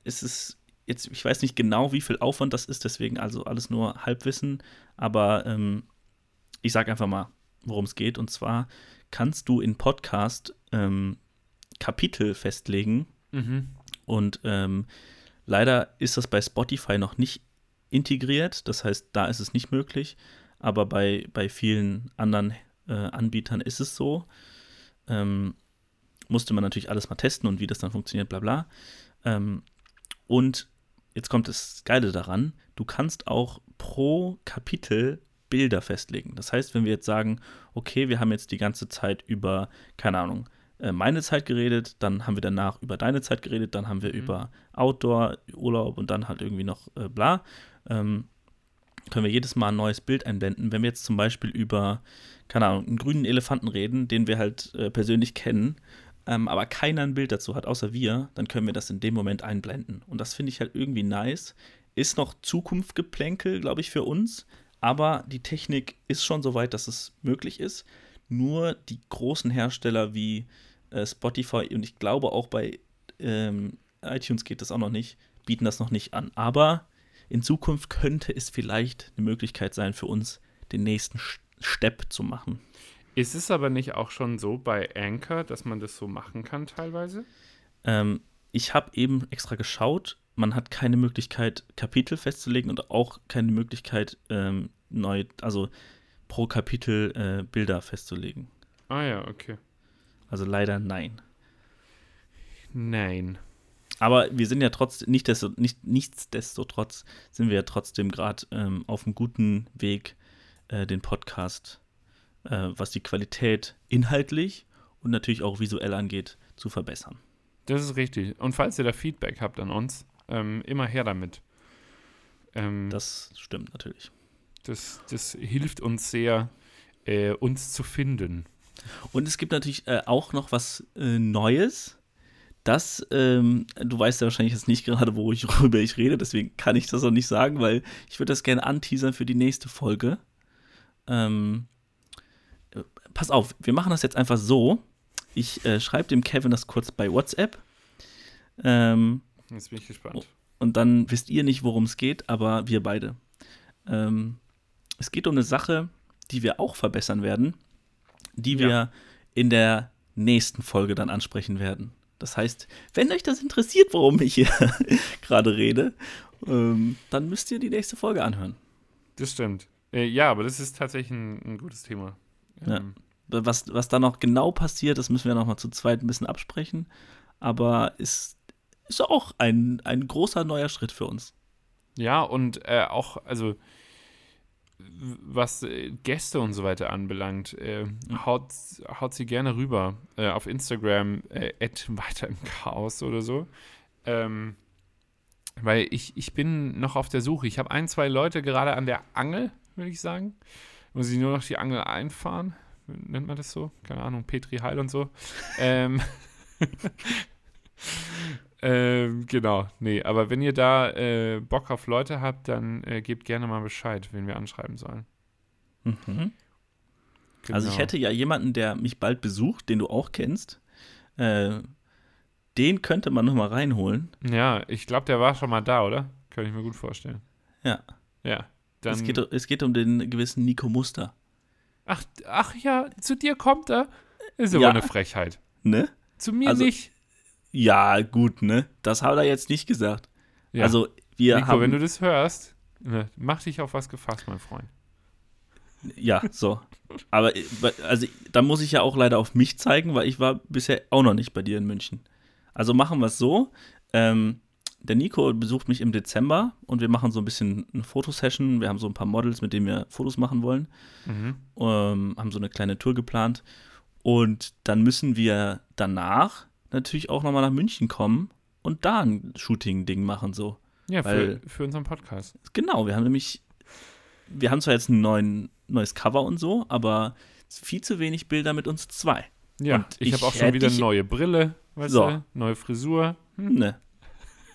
es ist jetzt, ich weiß nicht genau, wie viel Aufwand das ist, deswegen also alles nur Halbwissen, aber ähm, ich sage einfach mal, worum es geht. Und zwar kannst du in Podcast ähm, Kapitel festlegen. Mhm. Und ähm, leider ist das bei Spotify noch nicht integriert. Das heißt, da ist es nicht möglich. Aber bei, bei vielen anderen äh, Anbietern ist es so. Ähm, musste man natürlich alles mal testen und wie das dann funktioniert, bla bla. Ähm, und jetzt kommt das Geile daran, du kannst auch pro Kapitel Bilder festlegen. Das heißt, wenn wir jetzt sagen, okay, wir haben jetzt die ganze Zeit über, keine Ahnung, äh, meine Zeit geredet, dann haben wir danach über deine Zeit geredet, dann haben wir mhm. über Outdoor, Urlaub und dann halt irgendwie noch äh, bla. Ähm, können wir jedes Mal ein neues Bild einblenden. Wenn wir jetzt zum Beispiel über, keine Ahnung, einen grünen Elefanten reden, den wir halt äh, persönlich kennen, ähm, aber keiner ein Bild dazu hat, außer wir, dann können wir das in dem Moment einblenden. Und das finde ich halt irgendwie nice. Ist noch Zukunftsgeplänkel, glaube ich, für uns, aber die Technik ist schon so weit, dass es möglich ist. Nur die großen Hersteller wie äh, Spotify und ich glaube auch bei ähm, iTunes geht das auch noch nicht, bieten das noch nicht an. Aber in Zukunft könnte es vielleicht eine Möglichkeit sein für uns, den nächsten Step zu machen. Ist es aber nicht auch schon so bei Anchor, dass man das so machen kann teilweise? Ähm, ich habe eben extra geschaut. Man hat keine Möglichkeit, Kapitel festzulegen und auch keine Möglichkeit, ähm, neu, also pro Kapitel äh, Bilder festzulegen. Ah ja, okay. Also leider nein. Nein. Aber wir sind ja trotzdem, nicht, desto, nicht nichtsdestotrotz sind wir ja trotzdem gerade ähm, auf einem guten Weg, äh, den Podcast, äh, was die Qualität inhaltlich und natürlich auch visuell angeht, zu verbessern. Das ist richtig. Und falls ihr da Feedback habt an uns, ähm, immer her damit. Ähm, das stimmt natürlich. Das, das hilft uns sehr, äh, uns zu finden. Und es gibt natürlich äh, auch noch was äh, Neues. Das, ähm, du weißt ja wahrscheinlich jetzt nicht gerade, worüber ich rede, deswegen kann ich das auch nicht sagen, weil ich würde das gerne anteasern für die nächste Folge. Ähm, äh, pass auf, wir machen das jetzt einfach so. Ich äh, schreibe dem Kevin das kurz bei WhatsApp. Ähm, jetzt bin ich gespannt. Und dann wisst ihr nicht, worum es geht, aber wir beide. Ähm, es geht um eine Sache, die wir auch verbessern werden, die wir ja. in der nächsten Folge dann ansprechen werden. Das heißt, wenn euch das interessiert, worum ich hier gerade rede, ähm, dann müsst ihr die nächste Folge anhören. Das stimmt. Äh, ja, aber das ist tatsächlich ein, ein gutes Thema. Ähm. Ja. Was, was da noch genau passiert, das müssen wir noch mal zu zweit ein bisschen absprechen. Aber ist, ist auch ein, ein großer neuer Schritt für uns. Ja, und äh, auch, also was äh, Gäste und so weiter anbelangt, äh, haut, haut sie gerne rüber äh, auf Instagram, äh, weiter im Chaos oder so. Ähm, weil ich, ich bin noch auf der Suche. Ich habe ein, zwei Leute gerade an der Angel, würde ich sagen. Muss ich nur noch die Angel einfahren. Nennt man das so? Keine Ahnung, Petri Heil und so. ähm, ähm, genau, nee, aber wenn ihr da äh, Bock auf Leute habt, dann äh, gebt gerne mal Bescheid, wen wir anschreiben sollen. Mhm. Genau. Also ich genau. hätte ja jemanden, der mich bald besucht, den du auch kennst. Äh, den könnte man noch mal reinholen. Ja, ich glaube, der war schon mal da, oder? Könnte ich mir gut vorstellen. Ja. Ja. Dann es, geht, es geht um den gewissen Nico Muster. Ach, ach ja, zu dir kommt er. Ist aber ja. eine Frechheit. Ne? Zu mir also, nicht. Ja, gut, ne? Das hat er jetzt nicht gesagt. Ja. Also, wir Nico, haben. wenn du das hörst, ne, mach dich auf was gefasst, mein Freund. Ja, so. Aber also, da muss ich ja auch leider auf mich zeigen, weil ich war bisher auch noch nicht bei dir in München. Also machen wir es so. Ähm, der Nico besucht mich im Dezember und wir machen so ein bisschen eine Fotosession. Wir haben so ein paar Models, mit denen wir Fotos machen wollen. Mhm. Ähm, haben so eine kleine Tour geplant. Und dann müssen wir danach natürlich auch nochmal nach München kommen und da ein Shooting-Ding machen, so. Ja, Weil, für, für unseren Podcast. Genau, wir haben nämlich, wir haben zwar jetzt ein neuen, neues Cover und so, aber viel zu wenig Bilder mit uns zwei. Ja, und ich, ich habe auch schon wieder eine neue Brille, weißt so. du, neue Frisur. Hm. Ne.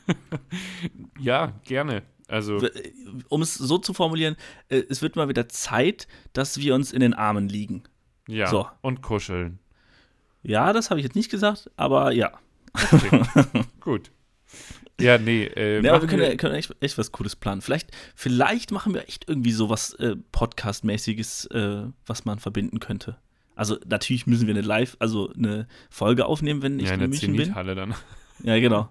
ja, gerne. Also, um es so zu formulieren, äh, es wird mal wieder Zeit, dass wir uns in den Armen liegen. Ja, so. und kuscheln. Ja, das habe ich jetzt nicht gesagt, aber ja. Okay. Gut. Ja, nee. Äh, ja, aber wir können, wir können echt, echt, was Cooles planen. Vielleicht, vielleicht machen wir echt irgendwie so was äh, Podcast-mäßiges, äh, was man verbinden könnte. Also natürlich müssen wir eine Live, also eine Folge aufnehmen, wenn ich ja, in, in München bin. Halle dann. Ja, genau.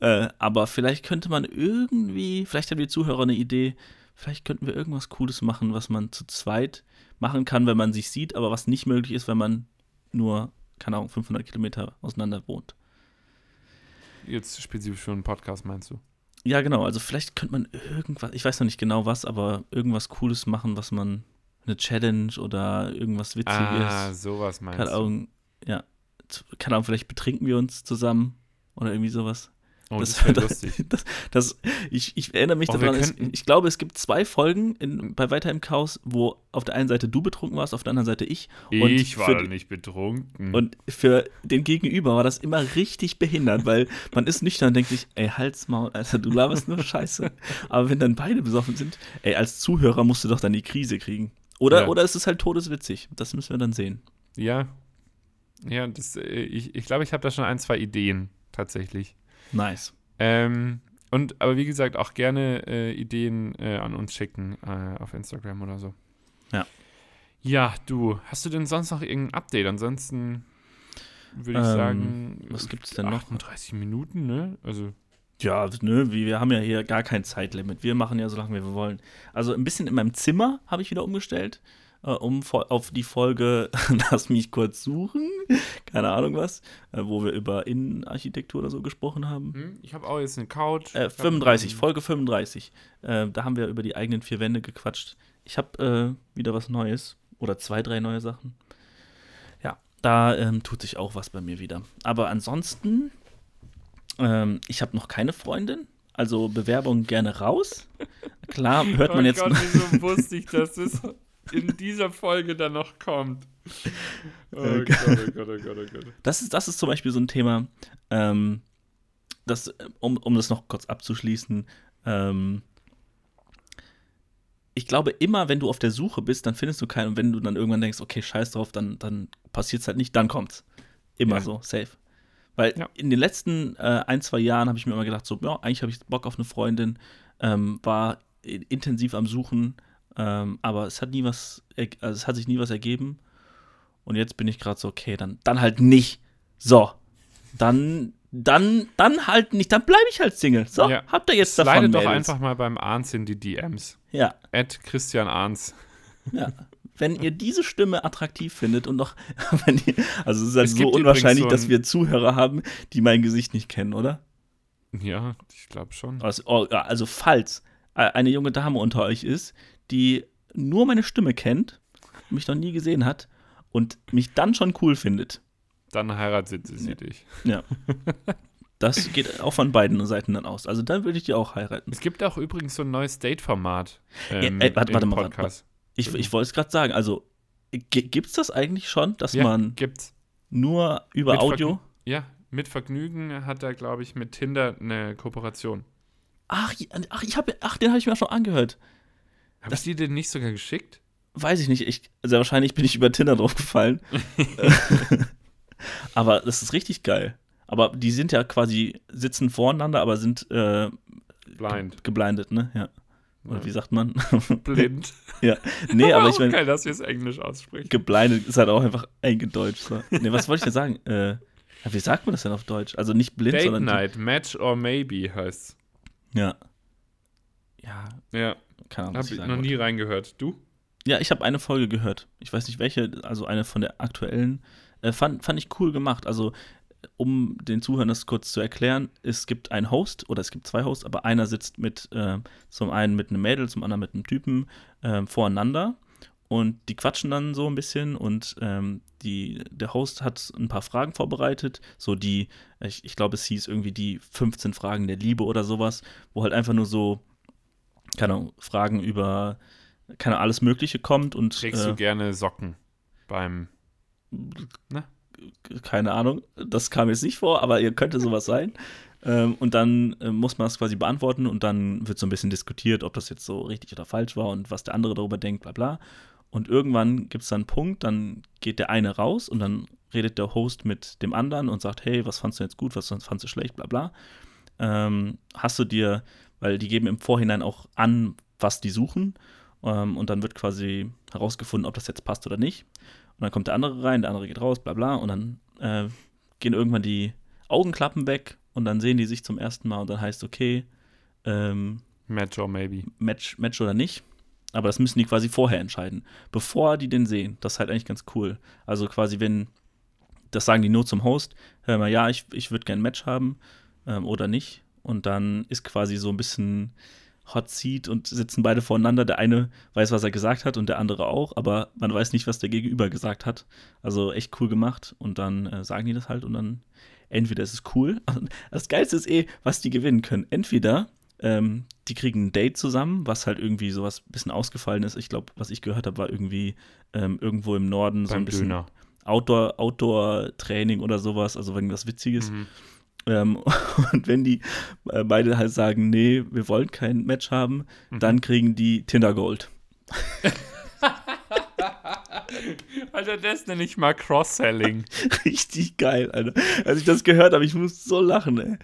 Äh, aber vielleicht könnte man irgendwie, vielleicht haben die Zuhörer eine Idee, vielleicht könnten wir irgendwas Cooles machen, was man zu zweit machen kann, wenn man sich sieht, aber was nicht möglich ist, wenn man nur keine Ahnung, 500 Kilometer auseinander wohnt. Jetzt spezifisch für einen Podcast meinst du? Ja, genau. Also vielleicht könnte man irgendwas, ich weiß noch nicht genau was, aber irgendwas Cooles machen, was man, eine Challenge oder irgendwas Witziges. Ah, sowas meinst keine Ahnung, du? Ja, keine Ahnung, vielleicht betrinken wir uns zusammen oder irgendwie sowas. Oh, das, das lustig. Das, das, ich, ich erinnere mich oh, daran, es, ich glaube, es gibt zwei Folgen in, bei Weiter im Chaos, wo auf der einen Seite du betrunken warst, auf der anderen Seite ich. Und ich war für, nicht betrunken. Und für den Gegenüber war das immer richtig behindert, weil man ist nüchtern und denkt sich, ey, Halsmaul, Alter, du laberst nur Scheiße. Aber wenn dann beide besoffen sind, ey, als Zuhörer musst du doch dann die Krise kriegen. Oder, ja. oder ist es halt todeswitzig. Das müssen wir dann sehen. Ja. Ja, das, äh, ich, ich glaube, ich habe da schon ein, zwei Ideen tatsächlich. Nice. Ähm, und aber wie gesagt, auch gerne äh, Ideen äh, an uns schicken äh, auf Instagram oder so. Ja. Ja, du, hast du denn sonst noch irgendein Update? Ansonsten würde ich Ähm, sagen, was gibt's denn noch? 38 Minuten, ne? Also, Ja, nö, wir wir haben ja hier gar kein Zeitlimit. Wir machen ja so lange, wie wir wollen. Also ein bisschen in meinem Zimmer habe ich wieder umgestellt, äh, um auf die Folge Lass mich kurz suchen, keine Ahnung was, äh, wo wir über Innenarchitektur oder so gesprochen haben. hm, ich habe auch jetzt eine Couch. Äh, Ich hab 35, einen- Folge 35. Äh, da haben wir über die eigenen vier Wände gequatscht. Ich habe äh, wieder was Neues oder zwei, drei neue Sachen. Ja, da ähm, tut sich auch was bei mir wieder. Aber ansonsten, ähm, ich habe noch keine Freundin. Also Bewerbung gerne raus. Klar, hört man oh jetzt. Gott, wieso wusste ich, dass es in dieser Folge dann noch kommt? Oh Äh, Gott, oh Gott, oh Gott, oh Gott. Das ist, das ist zum Beispiel so ein Thema, ähm, das, um, um das noch kurz abzuschließen, ähm, ich glaube, immer wenn du auf der Suche bist, dann findest du keinen. Und wenn du dann irgendwann denkst, okay, scheiß drauf, dann, dann passiert es halt nicht, dann kommt's. Immer Ja. so, safe. Weil Ja. in den letzten äh, ein, zwei Jahren habe ich mir immer gedacht, so, ja, eigentlich habe ich Bock auf eine Freundin, ähm, war intensiv am Suchen, ähm, aber es hat nie was, also es hat sich nie was ergeben. Und jetzt bin ich gerade so, okay, dann, dann halt nicht. So. Dann, dann, dann halt nicht, dann bleibe ich halt Single. So, Ja. habt ihr jetzt davon Slide doch einfach mal beim Arns in die DMs. Ja, At Christian Arns. ja. Wenn ihr diese Stimme attraktiv findet und noch, wenn ihr, also es ist halt Es so unwahrscheinlich, so dass wir Zuhörer haben, die mein Gesicht nicht kennen, oder? Ja, ich glaube schon. Also, oh, also falls eine junge Dame unter euch ist, die nur meine Stimme kennt, mich noch nie gesehen hat und mich dann schon cool findet, Dann heiratet sie Ja. dich. ja. Das geht auch von beiden Seiten dann aus. Also dann würde ich die auch heiraten. Es gibt auch übrigens so ein neues Date-Format. Ähm, ey, warte, warte mal, warte, Podcast. Ich, ich wollte es gerade sagen, also gibt es das eigentlich schon, dass Ja, man gibt's. nur über Mit Audio. Ja, mit Vergnügen hat er, glaube ich, mit Tinder eine Kooperation. Ach, ja, ach, ich hab, ach, den habe ich mir auch schon angehört. Habe ich dir den nicht sogar geschickt? Weiß ich nicht. Ich, sehr wahrscheinlich bin ich über Tinder draufgefallen. aber das ist richtig geil. Aber die sind ja quasi, sitzen voreinander, aber sind äh, Blind. geblindet, ne? Ja. Oder wie sagt man? Blind. ja. Nee, aber ich auch meine, geil, dass wir es Englisch aussprechen. geblindet ist halt auch einfach eingedeutscht. So. Nee, was wollte ich denn sagen? Äh, wie sagt man das denn auf Deutsch? Also nicht blind, Date sondern. Night, Match or Maybe heißt's. Ja. Ja, Ja, keine Ahnung. habe ich sagen noch wollte. nie reingehört. Du? Ja, ich habe eine Folge gehört. Ich weiß nicht welche, also eine von der aktuellen. Äh, fand, fand ich cool gemacht. Also, um den Zuhörern das kurz zu erklären, es gibt einen Host oder es gibt zwei Hosts, aber einer sitzt mit, äh, zum einen mit einem Mädel, zum anderen mit einem Typen äh, voreinander und die quatschen dann so ein bisschen und ähm, die, der Host hat ein paar Fragen vorbereitet, so die, ich, ich glaube, es hieß irgendwie die 15 Fragen der Liebe oder sowas, wo halt einfach nur so, keine Ahnung, Fragen über, keine Ahnung, alles Mögliche kommt und Trägst äh, du gerne Socken beim. keine Ahnung, das kam jetzt nicht vor, aber ihr könnte sowas sein. Ähm, und dann äh, muss man es quasi beantworten und dann wird so ein bisschen diskutiert, ob das jetzt so richtig oder falsch war und was der andere darüber denkt, bla bla. Und irgendwann gibt es dann einen Punkt, dann geht der eine raus und dann redet der Host mit dem anderen und sagt, hey, was fandst du jetzt gut, was fandst du schlecht, bla bla. Ähm, hast du dir, weil die geben im Vorhinein auch an, was die suchen ähm, und dann wird quasi herausgefunden, ob das jetzt passt oder nicht. Und dann kommt der andere rein, der andere geht raus, bla bla. Und dann äh, gehen irgendwann die Augenklappen weg und dann sehen die sich zum ersten Mal und dann heißt, okay, ähm, Match or Maybe. Match, Match oder nicht. Aber das müssen die quasi vorher entscheiden, bevor die den sehen. Das ist halt eigentlich ganz cool. Also quasi, wenn, das sagen die nur zum Host, hör mal, ja, ich, ich würde gerne ein Match haben ähm, oder nicht. Und dann ist quasi so ein bisschen Hot Seat und sitzen beide voreinander. Der eine weiß, was er gesagt hat und der andere auch, aber man weiß nicht, was der Gegenüber gesagt hat. Also echt cool gemacht. Und dann äh, sagen die das halt und dann entweder ist es cool. Das Geilste ist eh, was die gewinnen können. Entweder ähm, die kriegen ein Date zusammen, was halt irgendwie sowas ein bisschen ausgefallen ist. Ich glaube, was ich gehört habe, war irgendwie ähm, irgendwo im Norden so Beim ein bisschen Döner. Outdoor, Outdoor-Training oder sowas, also irgendwas Witziges. Mhm. Ähm, und wenn die äh, beide halt sagen, nee, wir wollen kein Match haben, Mhm. dann kriegen die Tinder Gold. Alter, das nenne ich mal Cross-Selling. Richtig geil, Alter. Als ich das gehört habe, ich musste so lachen, ey.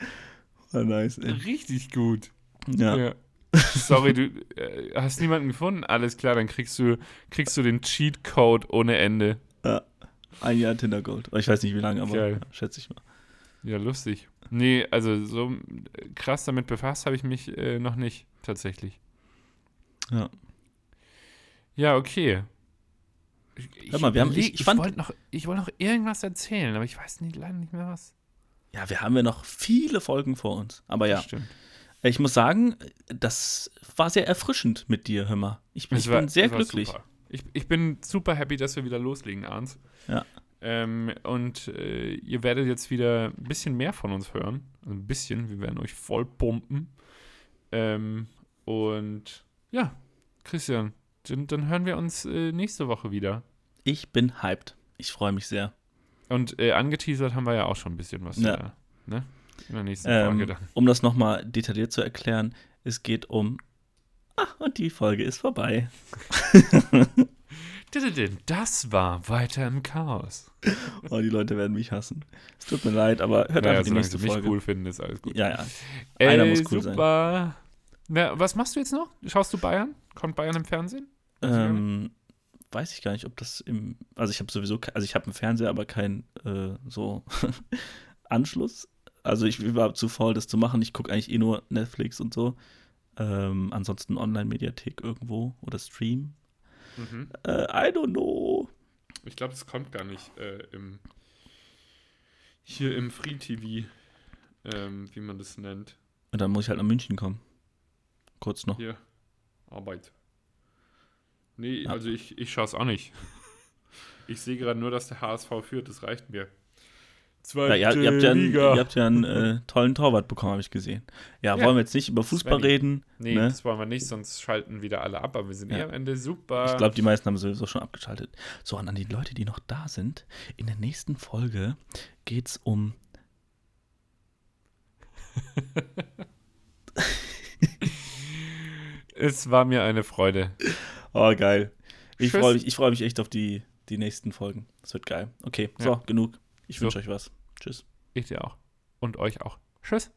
War nice, ey. Richtig gut. Ja. Ja. Sorry, du äh, hast niemanden gefunden? Alles klar, dann kriegst du, kriegst du den Cheat-Code ohne Ende. ja. Ein Jahr Tinder Gold. Ich weiß nicht wie lange, aber Geil. schätze ich mal. Ja, lustig. Nee, also so krass damit befasst habe ich mich äh, noch nicht, tatsächlich. Ja. Ja, okay. Ich, Hör mal, wir haben- ich- ich wollte noch, ich wollte noch irgendwas erzählen, aber ich weiß nicht, leider nicht mehr was. Ja, wir haben ja noch viele Folgen vor uns. Aber ja, stimmt. ich muss sagen, das war sehr erfrischend mit dir, hör mal. Ich, ich war- bin sehr glücklich. super. Ich, ich bin super happy, dass wir wieder loslegen, Arns. Ja. Ähm, und äh, ihr werdet jetzt wieder ein bisschen mehr von uns hören. Also ein bisschen. Wir werden euch voll pumpen. Ähm, und ja, Christian, dann, dann hören wir uns äh, nächste Woche wieder. Ich bin hyped. Ich freue mich sehr. Und äh, angeteasert haben wir ja auch schon ein bisschen was. Ja. Da, ne? In der nächsten Folge Ähm, dann. um das nochmal detailliert zu erklären, es geht um. Ah, und die Folge ist vorbei. Das war weiter im Chaos. Oh, die Leute werden mich hassen. Es tut mir leid, aber hört Naja, einfach die nächste sie mich Folge. cool finden, ist alles gut. Ja, ja. Einer Ey, muss cool sein. super. Na, was machst du jetzt noch? Schaust du Bayern? Kommt Bayern im Fernsehen? Ähm, weiß ich gar nicht, ob das im. Also ich habe sowieso, also ich habe einen Fernseher, aber keinen äh, so Anschluss. Also ich war zu faul, das zu machen. Ich gucke eigentlich eh nur Netflix und so. Ähm, ansonsten Online-Mediathek irgendwo oder Stream. Mhm. Äh, I don't know. Ich glaube, es kommt gar nicht äh, im hier im Free TV, ähm, wie man das nennt. Und dann muss ich halt nach München kommen. Kurz noch. Hier, Arbeit. Nee, Ja. also ich, ich schaue es auch nicht. Ich sehe gerade nur, dass der HSV führt, das reicht mir. Zweite Ja, ihr, ihr, habt ja einen, ihr habt ja einen äh, tollen Torwart bekommen, habe ich gesehen. Ja, Ja. wollen wir jetzt nicht über Fußball Svenny. reden? nee, ne? das wollen wir nicht, sonst schalten wieder alle ab, aber wir sind Ja. eh am Ende super. Ich glaube, die meisten haben sowieso schon abgeschaltet. So, und an die Leute, die noch da sind, in der nächsten Folge geht es um. es war mir eine Freude. Oh, geil. Ich freue mich, ich freu mich echt auf die, die nächsten Folgen. Das wird geil. Okay, so, genug. Ich So. wünsche euch was. Tschüss. Ich dir auch. Und euch auch. Tschüss.